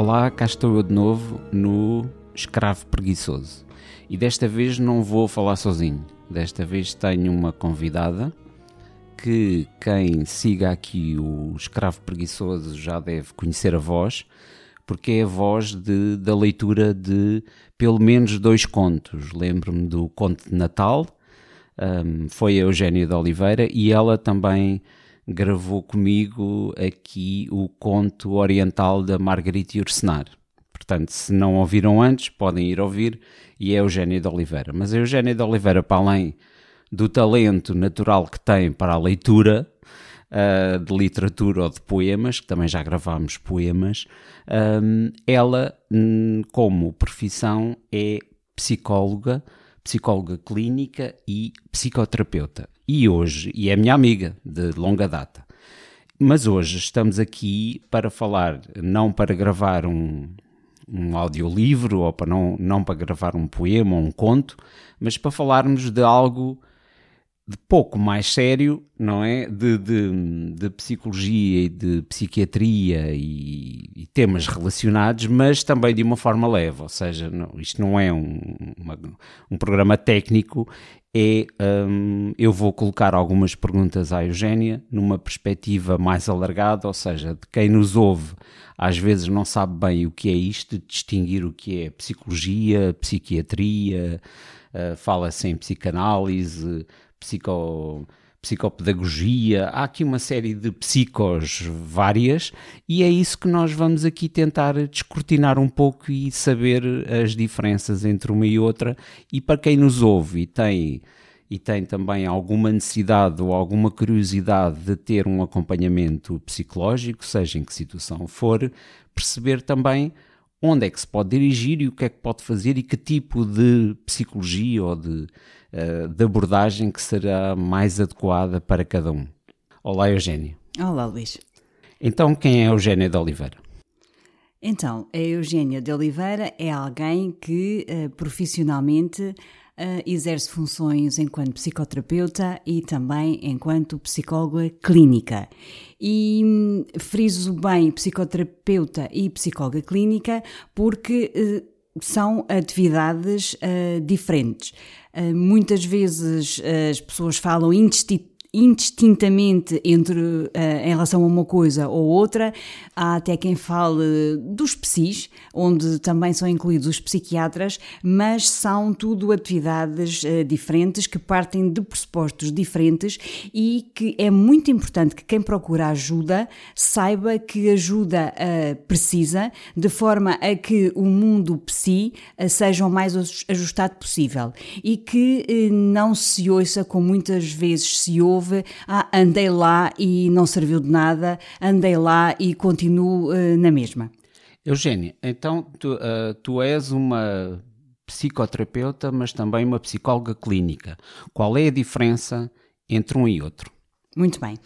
Olá, cá estou eu de novo no Escravo Preguiçoso. E desta vez não vou falar sozinho. Desta vez tenho uma convidada que quem siga aqui o Escravo Preguiçoso já deve conhecer a voz, porque é a voz de, da leitura de pelo menos dois contos. Lembro-me do Conto de Natal, um, foi a Eugénia de Oliveira, e ela também gravou comigo aqui o conto oriental da Margarita Ursenar. Portanto, se não ouviram antes, podem ir ouvir, e é Eugénia de Oliveira. Mas a Eugénia de Oliveira, para além do talento natural que tem para a leitura, uh, de literatura ou de poemas, que também já gravámos poemas, um, ela, hum, como profissão, é psicóloga, psicóloga clínica e psicoterapeuta. E hoje, e é minha amiga de longa data, mas hoje estamos aqui para falar, não para gravar um, um audiolivro ou para não, não para gravar um poema ou um conto, mas para falarmos de algo de pouco mais sério, não é? De, de, de psicologia e de psiquiatria e, e, temas relacionados, mas também de uma forma leve, ou seja, não, isto não é um, uma, um programa técnico, é, um, eu vou colocar algumas perguntas à Eugénia numa perspectiva mais alargada, ou seja, de quem nos ouve às vezes não sabe bem o que é isto, distinguir o que é psicologia, psiquiatria, uh, fala-se em psicanálise, psico, psicopedagogia, há aqui uma série de psicos várias e é isso que nós vamos aqui tentar descortinar um pouco e saber as diferenças entre uma e outra. E para quem nos ouve e tem e tem também alguma necessidade ou alguma curiosidade de ter um acompanhamento psicológico, seja em que situação for, perceber também onde é que se pode dirigir e o que é que pode fazer e que tipo de psicologia ou de uh, de abordagem que será mais adequada para cada um. Olá, Eugênio. Olá, Luís. Então, quem é Eugênia de Oliveira? Então, a Eugênia de Oliveira é alguém que uh, profissionalmente exerce funções enquanto psicoterapeuta e também enquanto psicóloga clínica. E hum, friso bem psicoterapeuta e psicóloga clínica porque uh, são atividades diferentes. Ah, muitas vezes as pessoas falam indistintamente entre uh, em relação a uma coisa ou outra. Há até quem fale dos psis, onde também são incluídos os psiquiatras, mas são tudo atividades uh, diferentes que partem de pressupostos diferentes e que é muito importante que quem procura ajuda saiba que ajuda uh, precisa, de forma a que o mundo psi seja o mais ajustado possível e que não se ouça como muitas vezes se ouve houve, ah, andei lá e não serviu de nada, andei lá e continuo uh, na mesma. Eugênia, então tu, uh, tu és uma psicoterapeuta, mas também uma psicóloga clínica. Qual é a diferença entre um e outro? Muito bem.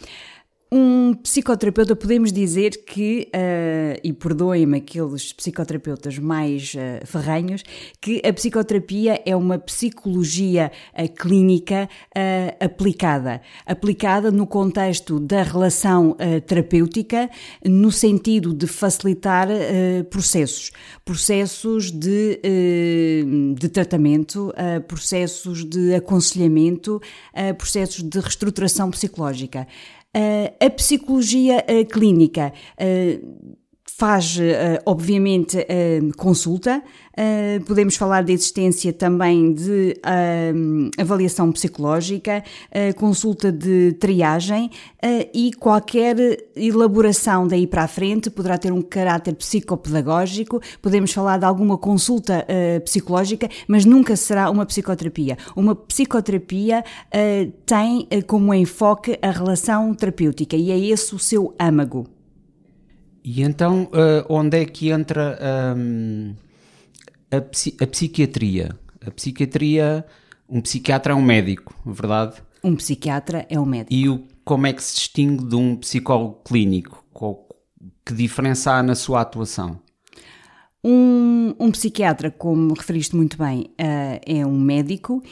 Um psicoterapeuta, podemos dizer que, uh, e perdoem-me aqueles psicoterapeutas mais uh, ferranhos, que a psicoterapia é uma psicologia uh, clínica aplicada. Aplicada no contexto da relação terapêutica, no sentido de facilitar processos. Processos de, de tratamento, processos de aconselhamento, processos de reestruturação psicológica. Uh, a psicologia uh, clínica. Uh, faz, obviamente, consulta. podemos falar da existência também de avaliação psicológica, consulta de triagem e qualquer elaboração daí para a frente poderá ter um caráter psicopedagógico. Podemos falar de alguma consulta psicológica, mas nunca será uma psicoterapia. Uma psicoterapia tem como enfoque a relação terapêutica e é esse o seu âmago. E então, uh, onde é que entra um, a, a, psiquiatria? A psiquiatria, um psiquiatra é um médico, verdade? Um psiquiatra é um médico. E o, como é que se distingue de um psicólogo clínico? Que diferença há na sua atuação? Um, um, psiquiatra, como referiste muito bem, uh, é um médico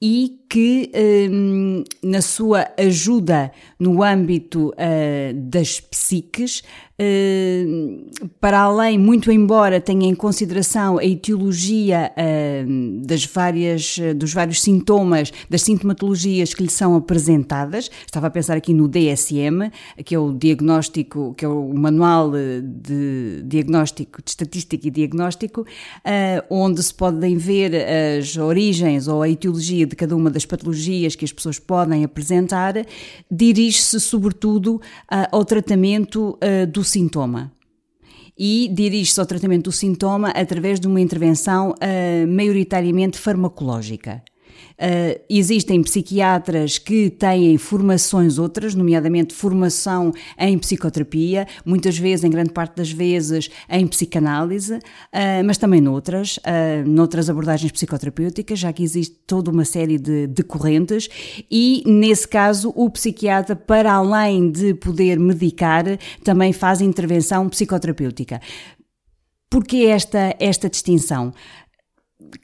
e que hum, na sua ajuda no âmbito uh, das psiques, para além, muito embora tenha em consideração a etiologia das várias, dos vários sintomas, das sintomatologias que lhe são apresentadas, estava a pensar aqui no DSM, que é o diagnóstico, que é o manual de diagnóstico, de estatística e diagnóstico, onde se podem ver as origens ou a etiologia de cada uma das patologias que as pessoas podem apresentar, dirige-se sobretudo ao tratamento do sintoma e dirige-se ao tratamento do sintoma através de uma intervenção uh, maioritariamente farmacológica. Uh, existem psiquiatras que têm formações outras, nomeadamente formação em psicoterapia, muitas vezes, em grande parte das vezes, em psicanálise, uh, mas também noutras, uh, noutras abordagens psicoterapêuticas, já que existe toda uma série de, de correntes, e nesse caso o psiquiatra, para além de poder medicar, também faz intervenção psicoterapêutica. Por que esta, esta distinção?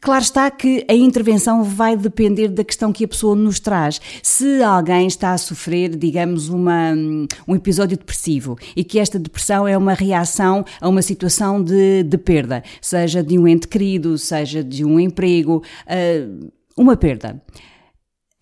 Claro está que a intervenção vai depender da questão que a pessoa nos traz. Se alguém está a sofrer, digamos, uma, um episódio depressivo e que esta depressão é uma reação a uma situação de, de perda, seja de um ente querido, seja de um emprego, uh, uma perda.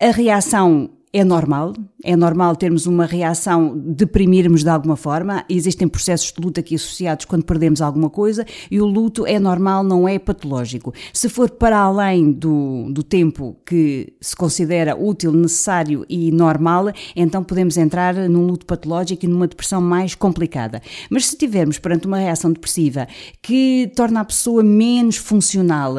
A reação é normal, é normal termos uma reação, deprimirmos de alguma forma, existem processos de luto aqui associados quando perdemos alguma coisa e o luto é normal, não é patológico. Se for para além do, do tempo que se considera útil, necessário e normal, então podemos entrar num luto patológico e numa depressão mais complicada. Mas se tivermos perante uma reação depressiva que torna a pessoa menos funcional,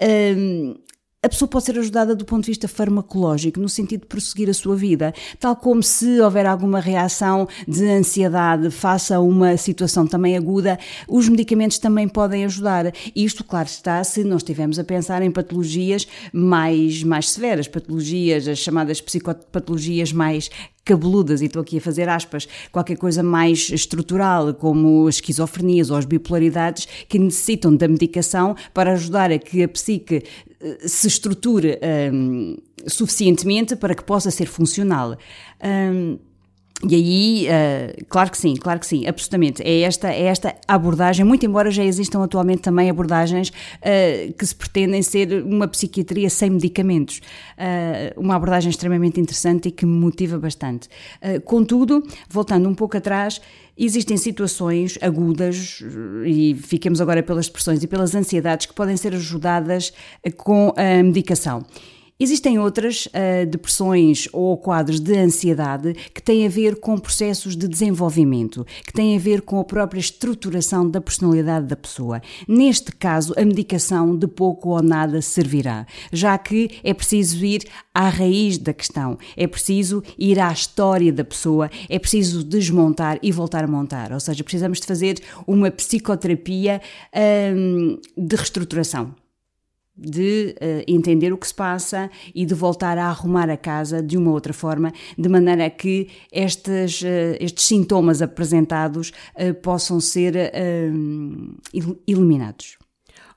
hum, a pessoa pode ser ajudada do ponto de vista farmacológico, no sentido de prosseguir a sua vida, tal como se houver alguma reação de ansiedade face a uma situação também aguda, os medicamentos também podem ajudar. Isto, claro está, se não estivermos a pensar em patologias mais, mais severas, patologias, as chamadas psicopatologias mais cabeludas, e estou aqui a fazer aspas, qualquer coisa mais estrutural, como esquizofrenias ou as bipolaridades, que necessitam da medicação para ajudar a que a psique eh, se estruture um, suficientemente para que possa ser funcional. Um, e aí, uh, claro que sim, claro que sim, absolutamente. É esta, é esta abordagem, muito embora já existam atualmente também abordagens uh, que se pretendem ser uma psiquiatria sem medicamentos. Uh, uma abordagem extremamente interessante e que me motiva bastante. contudo, voltando um pouco atrás, existem situações agudas, e fiquemos agora pelas depressões e pelas ansiedades, que podem ser ajudadas com a medicação. Existem outras uh, depressões ou quadros de ansiedade que têm a ver com processos de desenvolvimento, que têm a ver com a própria estruturação da personalidade da pessoa. Neste caso, a medicação de pouco ou nada servirá, já que é preciso ir à raiz da questão, é preciso ir à história da pessoa, é preciso desmontar e voltar a montar. Ou seja, precisamos de fazer uma psicoterapia hum, de reestruturação de uh, entender o que se passa e de voltar a arrumar a casa de uma outra forma, de maneira que estes, uh, estes sintomas apresentados uh, possam ser eliminados.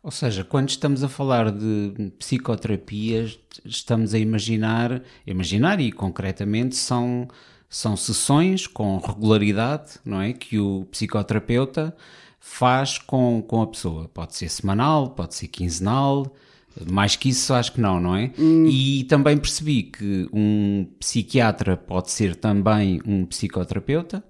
Ou seja, quando estamos a falar de psicoterapias, estamos a imaginar, imaginar e concretamente são, são sessões com regularidade, não é? Que o psicoterapeuta faz com, com a pessoa. Pode ser semanal, pode ser quinzenal, mais que isso, acho que não, não é? Hum. E também percebi que um psiquiatra pode ser também um psicoterapeuta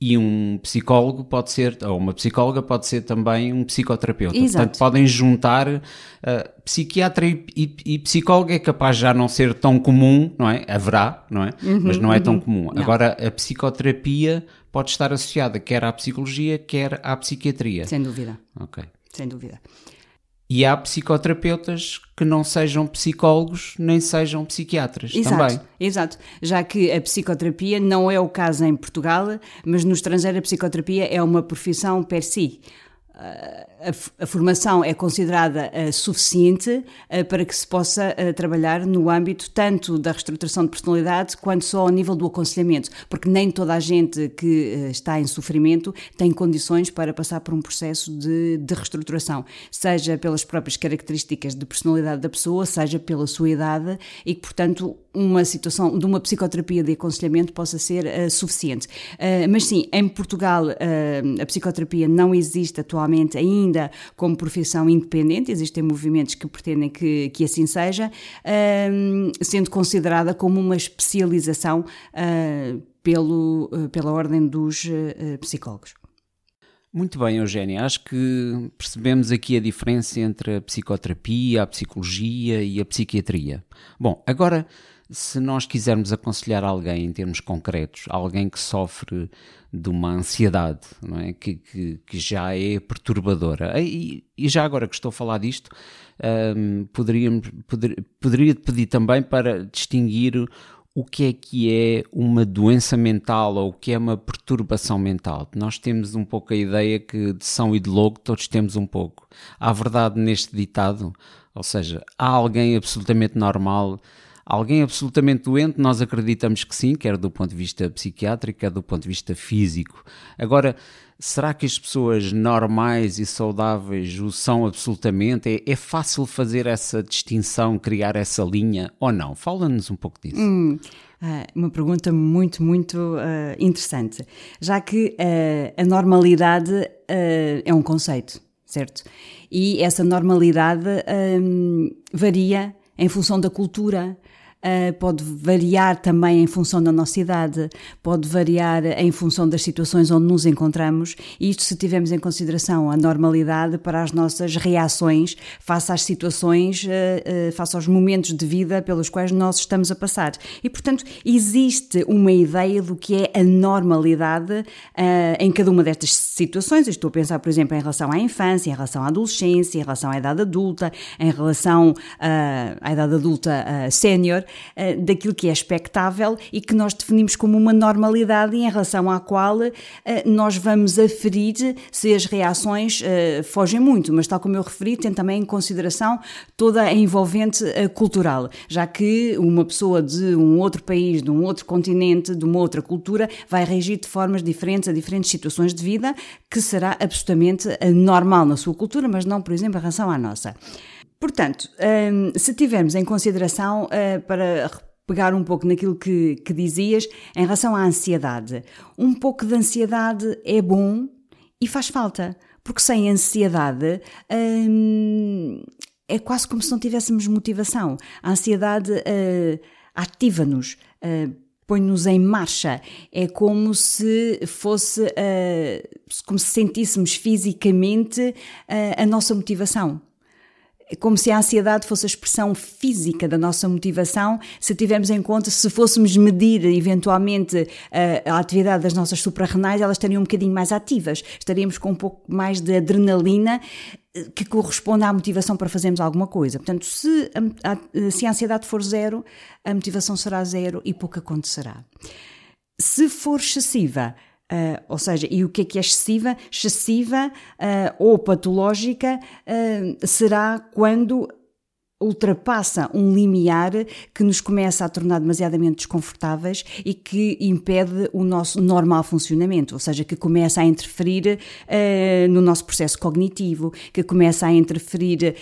e um psicólogo pode ser, ou uma psicóloga pode ser também um psicoterapeuta. Exato. Portanto, podem juntar. Uh, psiquiatra e, e, e, psicólogo é capaz já não ser tão comum, não é? Haverá, não é? Uhum, Mas não é tão uhum. comum. Não. Agora, a psicoterapia pode estar associada quer à psicologia, quer à psiquiatria. Sem dúvida. Ok. Sem dúvida. E há psicoterapeutas que não sejam psicólogos nem sejam psiquiatras exato, também. Exato, já que a psicoterapia não é o caso em Portugal, mas no estrangeiro a psicoterapia é uma profissão per si. Uh, a, a, formação é considerada uh, suficiente uh, para que se possa uh, trabalhar no âmbito tanto da reestruturação de personalidade quanto só ao nível do aconselhamento, porque nem toda a gente que está em sofrimento tem condições para passar por um processo de, de reestruturação, seja pelas próprias características de personalidade da pessoa, seja pela sua idade e que, portanto, uma situação de uma psicoterapia de aconselhamento possa ser uh, suficiente. Uh, mas sim, em Portugal uh, a psicoterapia não existe atualmente ainda como profissão independente, existem movimentos que pretendem que, que assim seja, sendo considerada como uma especialização pelo, pela ordem dos psicólogos. Muito bem, Eugénia. Acho que percebemos aqui a diferença entre a psicoterapia, a psicologia e a psiquiatria. Bom, agora se nós quisermos aconselhar alguém em termos concretos, alguém que sofre de uma ansiedade, é? que, que, que já é perturbadora, e, e, já agora que estou a falar disto, um, poderíamos, poder, poderia pedir também para distinguir o que é que é uma doença mental ou o que é uma perturbação mental. Nós temos um pouco a ideia que de São e de Logo todos temos um pouco. Há verdade neste ditado, ou seja, há alguém absolutamente normal Alguém absolutamente doente, nós acreditamos que sim, quer do ponto de vista psiquiátrico, quer do ponto de vista físico. Agora, será que as pessoas normais e saudáveis o são absolutamente? É, é fácil fazer essa distinção, criar essa linha ou não? Fala-nos um pouco disso. Hum. Uh, uma pergunta muito, muito uh, interessante, já que uh, a normalidade é um conceito, certo? E essa normalidade varia em função da cultura, uh, pode variar também em função da nossa idade, pode variar em função das situações onde nos encontramos, e isto se tivermos em consideração a normalidade para as nossas reações face às situações, uh, uh, face aos momentos de vida pelos quais nós estamos a passar. E, portanto, existe uma ideia do que é a normalidade em cada uma destas situações. estou a pensar, por exemplo, em relação à infância, em relação à adolescência, em relação à idade adulta, em relação à idade adulta sénior, uh, daquilo que é expectável e que nós definimos como uma normalidade em relação à qual uh, nós vamos aferir se as reações uh, fogem muito, mas tal como eu referi, tem também em consideração toda a envolvente cultural, já que uma pessoa de um outro país, de um outro continente, de uma outra cultura, vai reagir de formas diferentes a diferentes situações de vida, que será absolutamente normal na sua cultura, mas não, por exemplo, em relação à nossa. Portanto, um, se tivermos em consideração, uh, para pegar um pouco naquilo que, que dizias, em relação à ansiedade, um pouco de ansiedade é bom e faz falta, porque sem ansiedade um, é quase como se não tivéssemos motivação. A ansiedade uh, ativa-nos. Uh, põe-nos em marcha. É como se fosse, uh, como se sentíssemos fisicamente a nossa motivação. É como se a ansiedade fosse a expressão física da nossa motivação, se tivermos em conta, se fôssemos medir eventualmente a, a atividade das nossas suprarrenais, elas estariam um bocadinho mais ativas, estaríamos com um pouco mais de adrenalina eh, que corresponde à motivação para fazermos alguma coisa. Portanto, se a, a, se a ansiedade for zero, a motivação será zero e pouco acontecerá. Se for excessiva, Uh, ou seja, e o que é que é excessiva? Excessiva uh, ou patológica uh, será quando ultrapassa um limiar que nos começa a tornar demasiadamente desconfortáveis e que impede o nosso normal funcionamento, ou seja, que começa a interferir no nosso processo cognitivo, que começa a interferir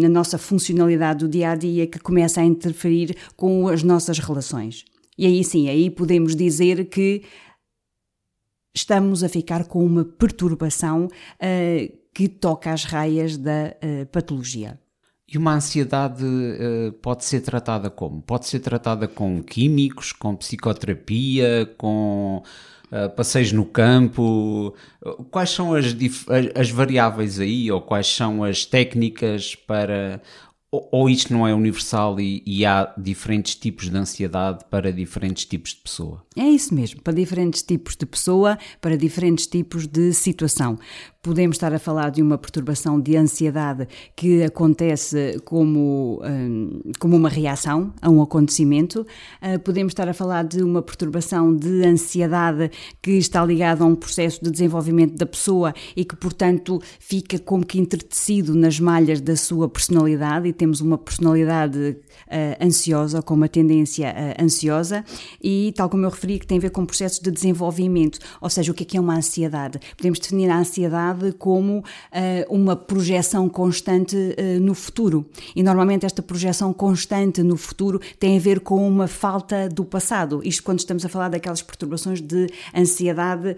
na nossa funcionalidade do dia a dia, que começa a interferir com as nossas relações. E aí sim, aí podemos dizer que estamos a ficar com uma perturbação uh, que toca às raias da uh, patologia. E uma ansiedade uh, pode ser tratada como? Pode ser tratada com químicos, com psicoterapia, com uh, passeios no campo? Quais são as, as, variáveis aí, ou quais são as técnicas para ou isto não é universal e, e, há diferentes tipos de ansiedade para diferentes tipos de pessoa? É isso mesmo, para diferentes tipos de pessoa, para diferentes tipos de situação. Podemos estar a falar de uma perturbação de ansiedade que acontece como, como uma reação a um acontecimento, uh, podemos estar a falar de uma perturbação de ansiedade que está ligada a um processo de desenvolvimento da pessoa e que, portanto, fica como que entretecido nas malhas da sua personalidade e temos uma personalidade uh, ansiosa, com uma tendência uh, ansiosa e, tal como eu referi, que tem a ver com processos de desenvolvimento, ou seja, o que é que é uma ansiedade? Podemos definir a ansiedade como uh, uma projeção constante uh, no futuro. E normalmente esta projeção constante no futuro tem a ver com uma falta do passado. Isto quando estamos a falar daquelas perturbações de ansiedade uh,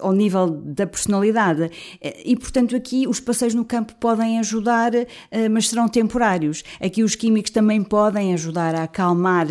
ao nível da personalidade. E portanto aqui os passeios no campo podem ajudar, mas serão temporários. Aqui os químicos também podem ajudar a acalmar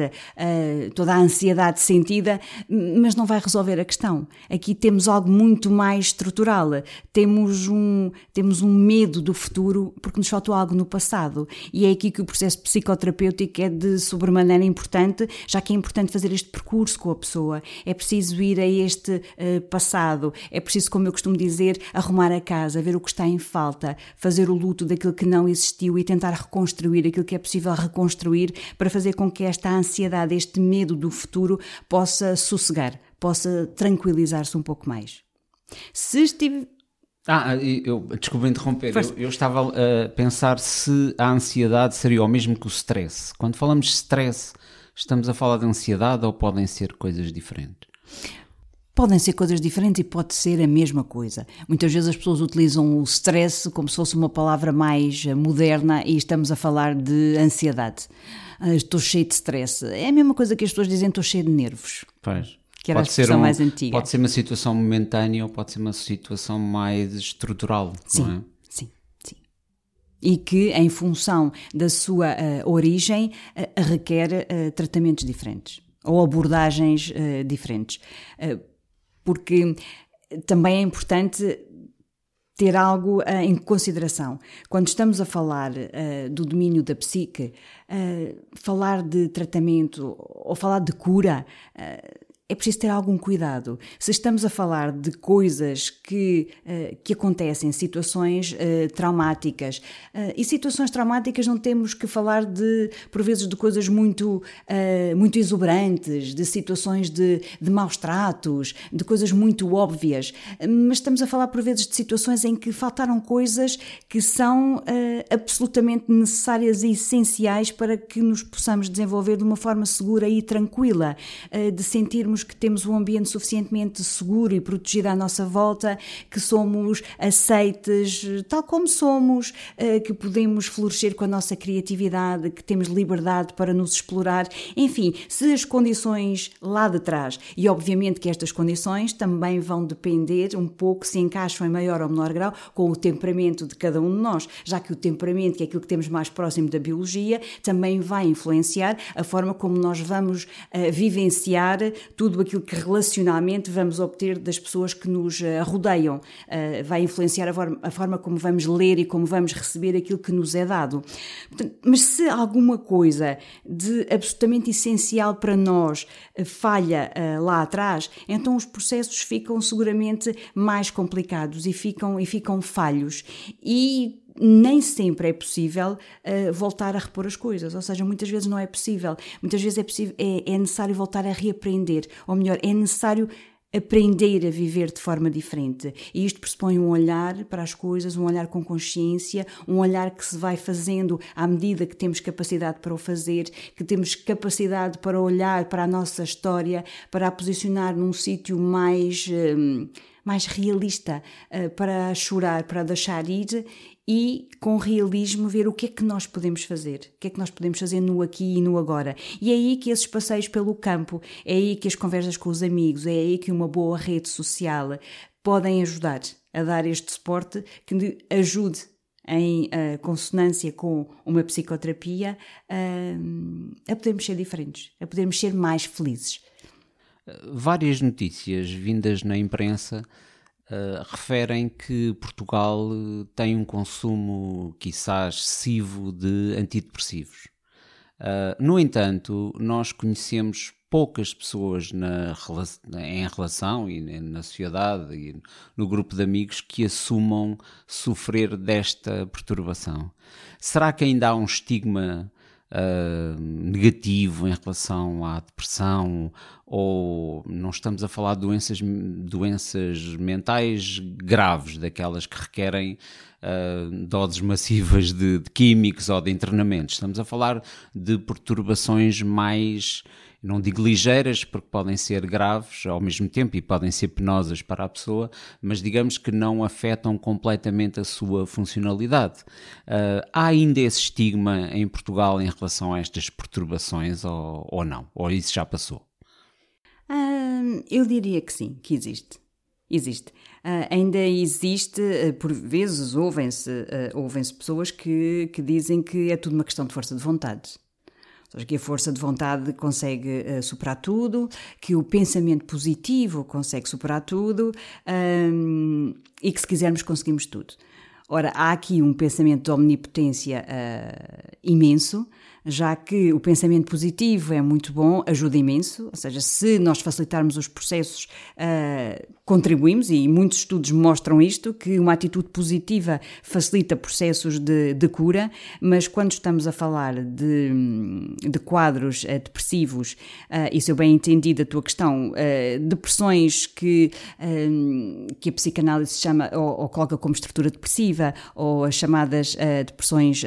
toda a ansiedade sentida, mas não vai resolver a questão. Aqui temos algo muito mais estrutural. Temos um, temos um medo do futuro porque nos faltou algo no passado. E é aqui que o processo psicoterapêutico é de sobremaneira importante, já que é importante fazer este percurso com a pessoa. É preciso ir a este uh, passado, é preciso, como eu costumo dizer, arrumar a casa, ver o que está em falta, fazer o luto daquilo que não existiu e tentar reconstruir aquilo que é possível reconstruir para fazer com que esta ansiedade, este medo do futuro possa sossegar, possa tranquilizar-se um pouco mais. Se estive. Ah, eu, desculpa interromper, eu, eu, estava a pensar se a ansiedade seria o mesmo que o stress. Quando falamos de stress, estamos a falar de ansiedade ou podem ser coisas diferentes? Podem ser coisas diferentes e pode ser a mesma coisa. Muitas vezes as pessoas utilizam o stress como se fosse uma palavra mais moderna e estamos a falar de ansiedade. Ah, estou cheio de stress. É a mesma coisa que as pessoas dizem estou cheio de nervos. Pois que era pode a expressão um, mais antiga. Pode ser uma situação momentânea ou pode ser uma situação mais estrutural, sim, não é? Sim, sim. E que, em função da sua uh, origem, uh, requer uh, tratamentos diferentes ou abordagens diferentes. porque também é importante ter algo em consideração. Quando estamos a falar do domínio da psique, falar de tratamento ou falar de cura é preciso ter algum cuidado. Se estamos a falar de coisas que, uh, que acontecem, situações uh, traumáticas, uh, e situações traumáticas não temos que falar de, por vezes, de coisas muito, muito exuberantes, de situações de, de maus tratos, de coisas muito óbvias, mas estamos a falar, por vezes, de situações em que faltaram coisas que são absolutamente necessárias e essenciais para que nos possamos desenvolver de uma forma segura e tranquila, de sentirmos que temos um ambiente suficientemente seguro e protegido à nossa volta, que somos aceites tal como somos, eh, que podemos florescer com a nossa criatividade, que temos liberdade para nos explorar. Enfim, se as condições lá de trás, e obviamente que estas condições também vão depender um pouco se encaixam em maior ou menor grau com o temperamento de cada um de nós, já que o temperamento, que é aquilo que temos mais próximo da biologia, também vai influenciar a forma como nós vamos uh, vivenciar tudo tudo aquilo que relacionalmente vamos obter das pessoas que nos eh, rodeiam. Uh, vai influenciar a forma, como vamos ler e como vamos receber aquilo que nos é dado. Mas se alguma coisa de absolutamente essencial para nós uh, falha lá atrás, então os processos ficam seguramente mais complicados e ficam, e ficam falhos. E nem sempre é possível uh, voltar a repor as coisas, ou seja, muitas vezes não é possível, muitas vezes é, possível, é, é necessário voltar a reaprender, ou melhor, é necessário aprender a viver de forma diferente. E isto pressupõe um olhar para as coisas, um olhar com consciência, um olhar que se vai fazendo à medida que temos capacidade para o fazer, que temos capacidade para olhar para a nossa história, para a posicionar num sítio mais. Um, mais realista uh, para chorar, para deixar ir e com realismo ver o que é que nós podemos fazer, o que é que nós podemos fazer no aqui e no agora. E é aí que esses passeios pelo campo, é aí que as conversas com os amigos, é aí que uma boa rede social podem ajudar a dar este suporte que ajude em uh, consonância com uma psicoterapia uh, a podermos ser diferentes, a podermos ser mais felizes. Várias notícias vindas na imprensa uh, referem que Portugal eh, tem um consumo, quiçá, excessivo de antidepressivos. Uh, no entanto, nós conhecemos poucas pessoas na, em relação e na sociedade e no grupo de amigos que assumam sofrer desta perturbação. Será que ainda há um estigma uh, negativo em relação à depressão ou não estamos a falar de doenças, doenças mentais graves, daquelas que requerem uh, doses massivas de, de químicos ou de internamentos. Estamos a falar de perturbações mais não digo ligeiras, porque podem ser graves ao mesmo tempo e podem ser penosas para a pessoa, mas digamos que não afetam completamente a sua funcionalidade. Uh, há ainda esse estigma em Portugal em relação a estas perturbações ou, ou não? Ou isso já passou? Uh, eu diria que sim, que existe. Existe. Uh, ainda existe, uh, por vezes ouvem-se uh, ouvem pessoas que, que dizem que é tudo uma questão de força de vontade seja, que a força de vontade consegue uh, superar tudo, que o pensamento positivo consegue superar tudo um, e que se quisermos conseguimos tudo. Ora, há aqui um pensamento de omnipotência uh, imenso, já que o pensamento positivo é muito bom, ajuda imenso, ou seja, se nós facilitarmos os processos, uh, contribuímos, e muitos estudos mostram isto, que uma atitude positiva facilita processos de, de cura, mas quando estamos a falar de, de quadros uh, depressivos, uh, e se eu bem entendi a tua questão, depressões que, que a psicanálise chama ou, ou, coloca como estrutura depressiva, ou as chamadas depressões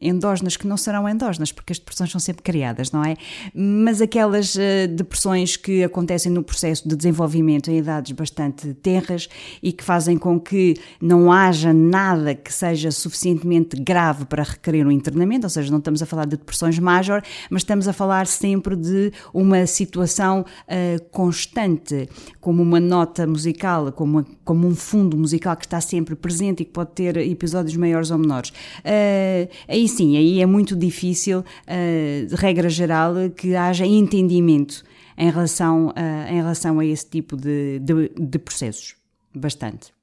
endógenas, que não serão endógenas, porque as depressões são sempre criadas, não é? Mas aquelas depressões que acontecem no processo de desenvolvimento em idades bastante terras e que fazem com que não haja nada que seja suficientemente grave para requerer um internamento, ou seja, não estamos a falar de depressões major, mas estamos a falar sempre de uma situação uh, constante, como uma nota musical, como, como um fundo musical que está sempre presente e que pode ter episódios maiores ou menores. Uh, aí sim, aí é muito difícil, uh, de regra geral, que haja entendimento em relação a, em relação a esse tipo de, de, de processos. Bastante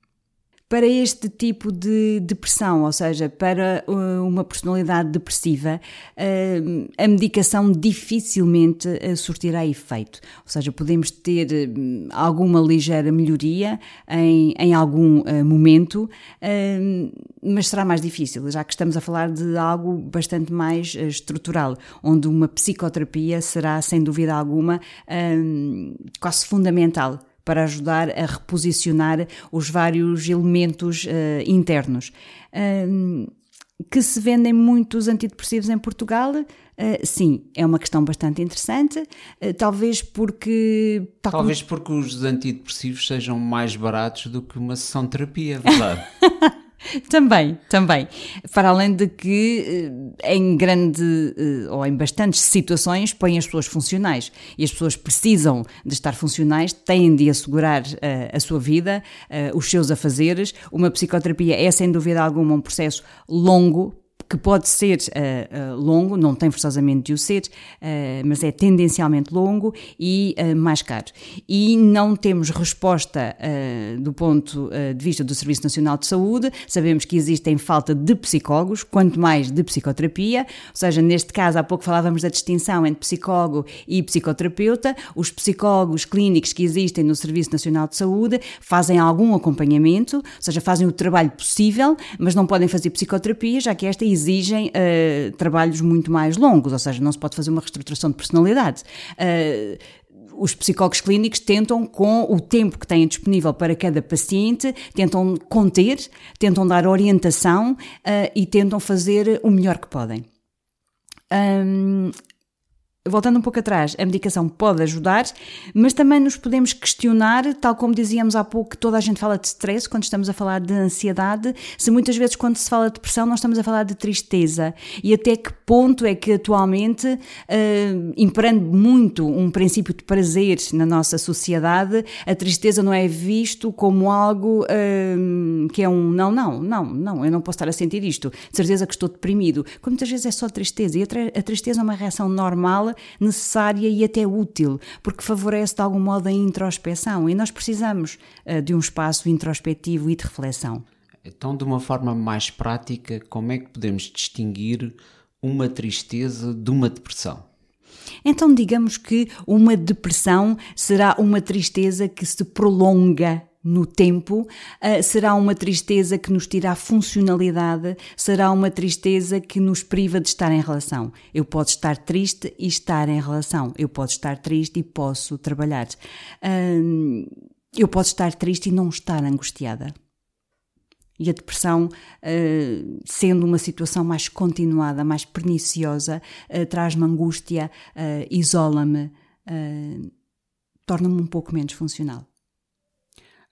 para este tipo de depressão, ou seja, para uh, uma personalidade depressiva, uh, a medicação dificilmente uh, surtirá efeito. Ou seja, podemos ter alguma ligeira melhoria em, em algum momento, mas será mais difícil, já que estamos a falar de algo bastante mais estrutural, onde uma psicoterapia será, sem dúvida alguma, quase fundamental para ajudar a reposicionar os vários elementos uh, internos. Que se vendem muitos antidepressivos em Portugal? Uh, sim, é uma questão bastante interessante. Uh, talvez porque. Talvez porque os antidepressivos sejam mais baratos do que uma sessão de terapia, é verdade? também, também. Para além de que eh, em grande eh, ou em bastantes situações põem as pessoas funcionais e as pessoas precisam de estar funcionais, têm de assegurar uh, a sua vida, os seus afazeres. Uma psicoterapia é sem dúvida alguma um processo longo, que pode ser uh, uh, longo, não tem forçosamente de o ser, uh, mas é tendencialmente longo e mais caro. E não temos resposta do ponto de vista do Serviço Nacional de Saúde, sabemos que existem falta de psicólogos, quanto mais de psicoterapia, ou seja, neste caso, há pouco falávamos da distinção entre psicólogo e psicoterapeuta, os psicólogos clínicos que existem no Serviço Nacional de Saúde fazem algum acompanhamento, ou seja, fazem o trabalho possível, mas não podem fazer psicoterapia, já que esta exigem uh, trabalhos muito mais longos, ou seja, não se pode fazer uma reestruturação de personalidade. Uh, os psicólogos clínicos tentam, com o tempo que têm disponível para cada paciente, tentam conter, tentam dar orientação uh, e tentam fazer o melhor que podem. Um, voltando um pouco atrás, a medicação pode ajudar, mas também nos podemos questionar, tal como dizíamos há pouco, que toda a gente fala de stress quando estamos a falar de ansiedade, se muitas vezes quando se fala de depressão nós estamos a falar de tristeza. E até que ponto é que atualmente, uh, imperando muito um princípio de prazer na nossa sociedade, a tristeza não é visto como algo uh, que é um não, não, não, não, eu não posso estar a sentir isto, de certeza que estou deprimido, quando muitas vezes é só tristeza. E a, a tristeza é uma reação normal necessária e até útil, porque favorece de algum modo a introspeção e nós precisamos uh, de um espaço introspectivo e de reflexão. Então, de uma forma mais prática, como é que podemos distinguir uma tristeza de uma depressão? Então, digamos que uma depressão será uma tristeza que se prolonga no tempo, uh, será uma tristeza que nos tira a funcionalidade, será uma tristeza que nos priva de estar em relação. Eu posso estar triste e estar em relação, eu posso estar triste e posso trabalhar. Uh, eu posso estar triste e não estar angustiada. E a depressão, uh, sendo uma situação mais continuada, mais perniciosa, traz-me angústia, isola-me, torna-me um pouco menos funcional.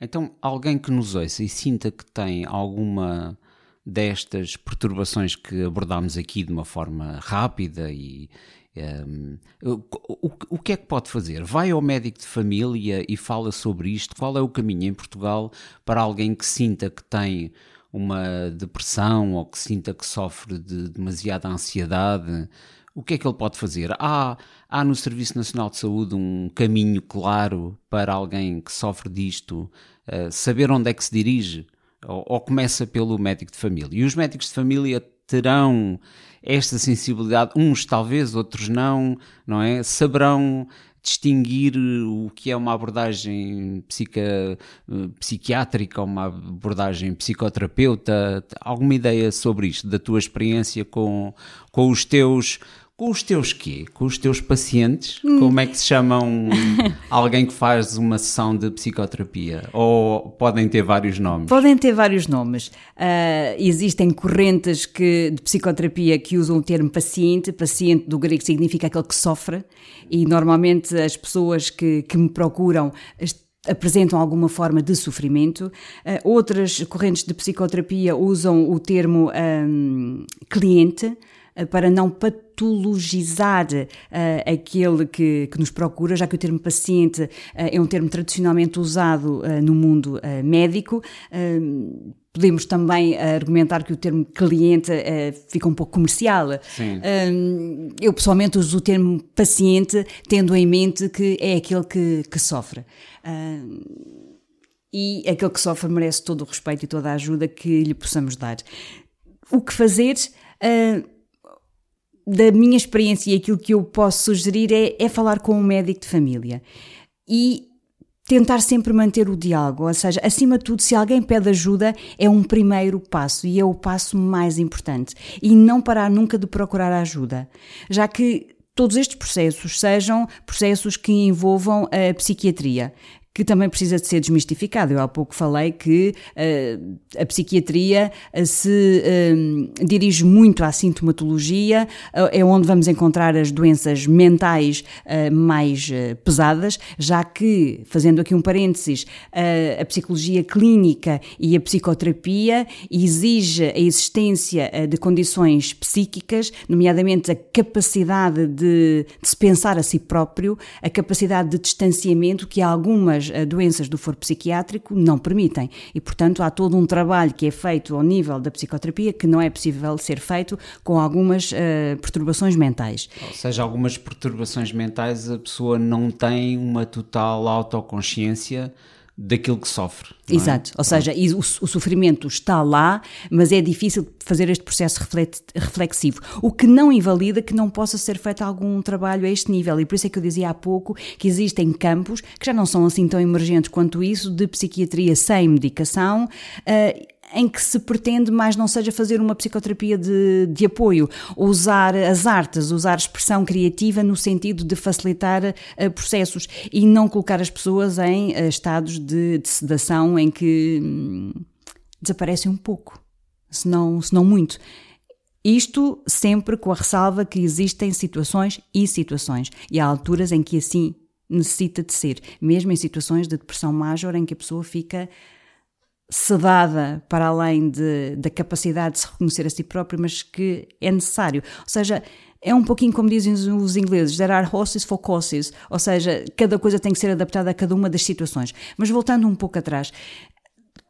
Então, alguém que nos ouça e sinta que tem alguma destas perturbações que abordámos aqui de uma forma rápida e um, o, o, que é que pode fazer? Vai ao médico de família e fala sobre isto? Qual é o caminho em Portugal para alguém que sinta que tem uma depressão ou que sinta que sofre de demasiada ansiedade? o que é que ele pode fazer? Há, há no Serviço Nacional de Saúde um caminho claro para alguém que sofre disto uh, saber onde é que se dirige? Ou, ou, começa pelo médico de família? E os médicos de família terão esta sensibilidade, uns talvez, outros não, não é? Saberão distinguir o que é uma abordagem psica, eh, psiquiátrica uma abordagem psicoterapeuta? Alguma ideia sobre isto, da tua experiência com, com os teus com os teus quê? Com os teus pacientes? Hum. Como é que se chamam alguém que faz uma sessão de psicoterapia? Ou podem ter vários nomes? Podem ter vários nomes. Uh, existem correntes que, de psicoterapia que usam o termo paciente. Paciente do grego significa aquele que sofre. E normalmente as pessoas que, que me procuram apresentam alguma forma de sofrimento. Uh, outras correntes de psicoterapia usam o termo um, cliente eh, para não patologizar uh, aquele que, que, nos procura, já que o termo paciente uh, é um termo tradicionalmente usado uh, no mundo médico. Podemos também argumentar que o termo cliente fica um pouco comercial. eu pessoalmente uso o termo paciente, tendo em mente que é aquele que, que sofre. e aquele que sofre merece todo o respeito e toda a ajuda que lhe possamos dar. O que fazer? Uh, da minha experiência e aquilo que eu posso sugerir é, é falar com um médico de família e tentar sempre manter o diálogo, ou seja, acima de tudo, se alguém pede ajuda, é um primeiro passo e é o passo mais importante. E não parar nunca de procurar ajuda, já que todos estes processos sejam processos que envolvam a psiquiatria, que também precisa de ser desmistificado. Eu há pouco falei que uh, a psiquiatria uh, se uh, dirige muito à sintomatologia, é onde vamos encontrar as doenças mentais mais pesadas, já que, fazendo aqui um parênteses, a psicologia clínica e a psicoterapia exige a existência de condições psíquicas, nomeadamente a capacidade de, de se pensar a si próprio, a capacidade de distanciamento que algumas as eh, doenças do foro psiquiátrico não permitem. E, portanto, há todo um trabalho que é feito ao nível da psicoterapia que não é possível ser feito com algumas uh, perturbações mentais. Ou seja, algumas perturbações mentais a pessoa não tem uma total autoconsciência daquilo que sofre. É? Exato, ou seja, o, o, sofrimento está lá, mas é difícil fazer este processo reflexivo, o que não invalida que não possa ser feito algum trabalho a este nível, e por isso é que eu dizia há pouco que existem campos que já não são assim tão emergentes quanto isso, de psiquiatria sem medicação, uh, em que se pretende mais não seja fazer uma psicoterapia de, de apoio, usar as artes, usar expressão criativa no sentido de facilitar uh, processos e não colocar as pessoas em uh, estados de, de, sedação em que hum, desaparecem um pouco, se não, se não muito. Isto sempre com a ressalva que existem situações e situações, e há alturas em que assim necessita de ser, mesmo em situações de depressão major em que a pessoa fica sedada para além de, da capacidade de se reconhecer a si próprio, mas que é necessário. Ou seja, é um pouquinho como dizem os ingleses, there are horses for courses, ou seja, cada coisa tem que ser adaptada a cada uma das situações. Mas voltando um pouco atrás,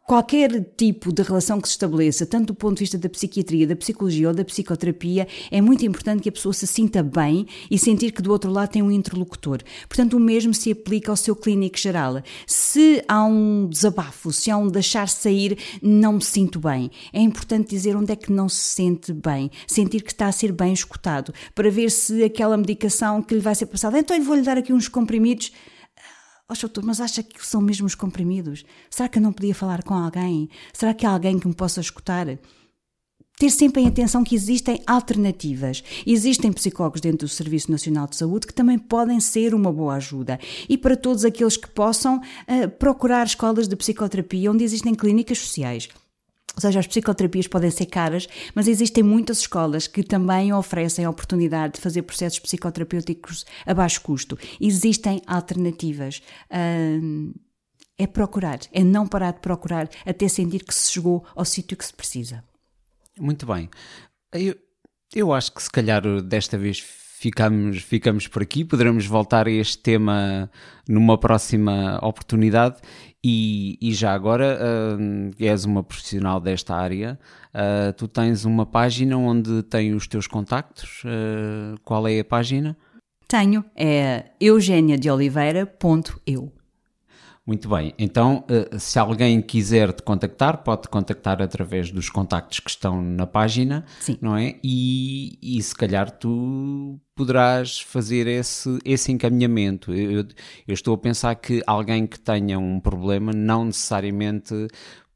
qualquer tipo de relação que se estabeleça, tanto do ponto de vista da psiquiatria, da psicologia ou da psicoterapia, é muito importante que a pessoa se sinta bem e sentir que do outro lado tem um interlocutor. Portanto, o mesmo se aplica ao seu clínico geral. Se há um desabafo, se há um deixar sair, não me sinto bem. É importante dizer onde é que não se sente bem, sentir que está a ser bem escutado, para ver se aquela medicação que lhe vai ser passada, então eu vou-lhe dar aqui uns comprimidos Oh, doutor, mas acha que são mesmo os comprimidos? Será que eu não podia falar com alguém? Será que há alguém que me possa escutar? Ter sempre em atenção que existem alternativas. Existem psicólogos dentro do Serviço Nacional de Saúde que também podem ser uma boa ajuda. E para todos aqueles que possam, uh, procurar escolas de psicoterapia onde existem clínicas sociais ou seja, as psicoterapias podem ser caras, mas existem muitas escolas que também oferecem a oportunidade de fazer processos psicoterapêuticos a baixo custo. Existem alternativas. é procurar, é não parar de procurar até sentir que se chegou ao sítio que se precisa. Muito bem. Eu, eu acho que se calhar desta vez ficamos, ficamos por aqui. Poderemos voltar a este tema numa próxima oportunidade. E, e já agora, uh, és uma profissional desta área, uh, tu tens uma página onde tem os teus contactos. Uh, qual é a página? Tenho, é eugeniadeoliveira.eu. Muito bem, então eh, se alguém quiser te contactar, pode te contactar através dos contactos que estão na página, Sim. não é? E, e se calhar tu poderás fazer esse, esse encaminhamento. Eu, eu estou a pensar que alguém que tenha um problema não necessariamente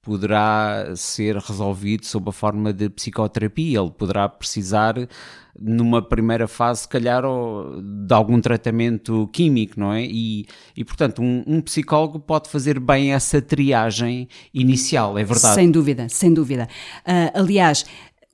poderá ser resolvido sob a forma de psicoterapia. Ele poderá precisar, numa primeira fase, se calhar, de algum tratamento químico, não é? E, e portanto, um, um, psicólogo pode fazer bem essa triagem inicial, é verdade? Sem dúvida, sem dúvida. Uh, aliás,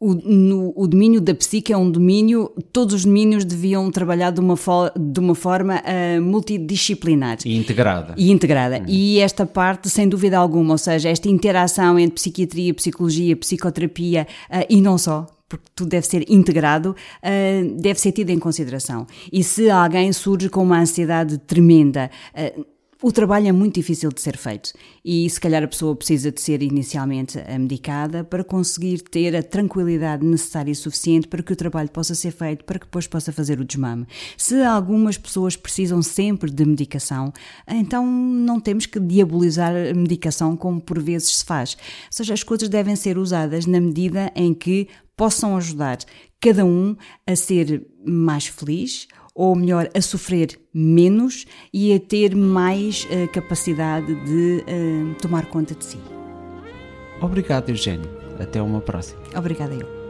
o, no, o domínio da psique é um domínio, todos os domínios deviam trabalhar de uma, fo, de uma forma uh, multidisciplinar. E integrada. E integrada. Uhum. E esta parte, sem dúvida alguma, ou seja, esta interação entre psiquiatria, psicologia, psicoterapia uh, e não só, porque tudo deve ser integrado, uh, deve ser tido em consideração. E se alguém surge com uma ansiedade tremenda, o trabalho é muito difícil de ser feito e se calhar a pessoa precisa de ser inicialmente medicada para conseguir ter a tranquilidade necessária e suficiente para que o trabalho possa ser feito, para que depois possa fazer o desmame. Se algumas pessoas precisam sempre de medicação, então não temos que diabolizar a medicação como por vezes se faz. Ou seja, as coisas devem ser usadas na medida em que possam ajudar cada um a ser mais feliz ou melhor, a sofrer menos e a ter mais uh, capacidade de uh, tomar conta de si. Obrigado, Eugênio. Até uma próxima. Obrigada eu.